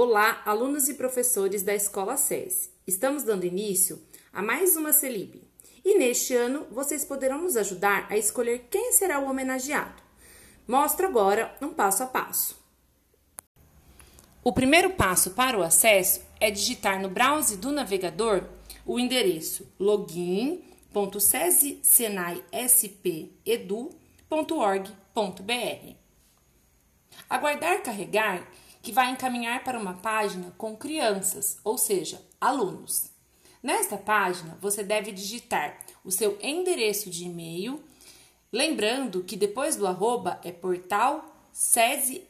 Olá, alunos e professores da Escola SESI. Estamos dando início a mais uma Celib. E neste ano, vocês poderão nos ajudar a escolher quem será o homenageado. Mostro agora um passo a passo. O primeiro passo para o acesso é digitar no browser do navegador o endereço login.sesisenaispedu.org.br. Aguardar carregar que vai encaminhar para uma página com crianças, ou seja, alunos. Nesta página, você deve digitar o seu endereço de e-mail, lembrando que depois do arroba é portal sesesp.org.br.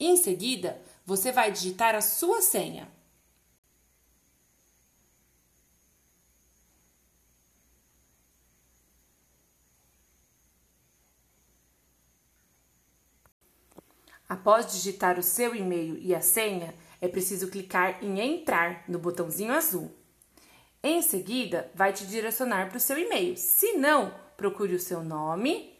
Em seguida, você vai digitar a sua senha. Após digitar o seu e-mail e a senha, é preciso clicar em Entrar no botãozinho azul. Em seguida, vai te direcionar para o seu e-mail. Se não, procure o seu nome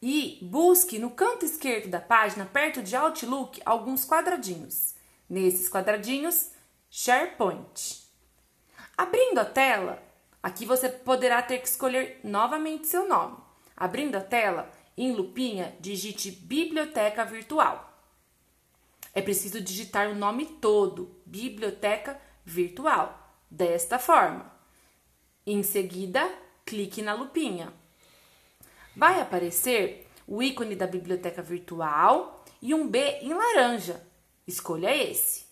e busque no canto esquerdo da página, perto de Outlook, alguns quadradinhos. Nesses quadradinhos, SharePoint. Abrindo a tela, aqui você poderá ter que escolher novamente seu nome. Abrindo a tela, em lupinha, digite Biblioteca Virtual. É preciso digitar o nome todo, Biblioteca Virtual, desta forma. Em seguida, clique na lupinha. Vai aparecer o ícone da biblioteca virtual e um B em laranja. Escolha esse.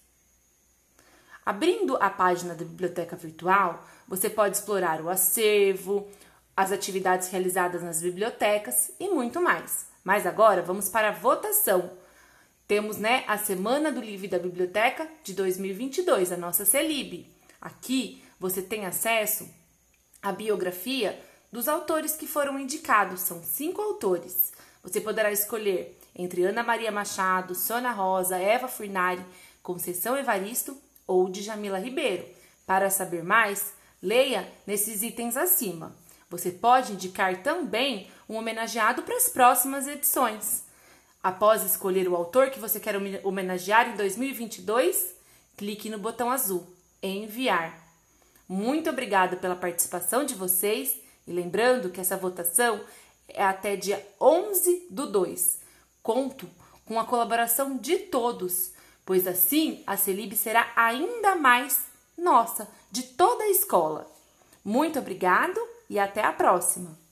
Abrindo a página da biblioteca virtual, você pode explorar o acervo, as atividades realizadas nas bibliotecas e muito mais. Mas agora vamos para a votação. Temos, né, a Semana do Livro da Biblioteca de 2022, a nossa CELIB. Aqui você tem acesso à biografia dos autores que foram indicados. São cinco autores. Você poderá escolher entre Ana Maria Machado, Sônia Rosa, Eva Furnari, Conceição Evaristo ou Djamila Ribeiro. Para saber mais, leia nesses itens acima. Você pode indicar também um homenageado para as próximas edições. Após escolher o autor que você quer homenagear em 2022, clique no botão azul Enviar. Muito obrigada pela participação de vocês e lembrando que essa votação é até dia 11 do 2. Conto com a colaboração de todos, pois assim a Celib será ainda mais nossa, de toda a escola. Muito obrigado e até a próxima!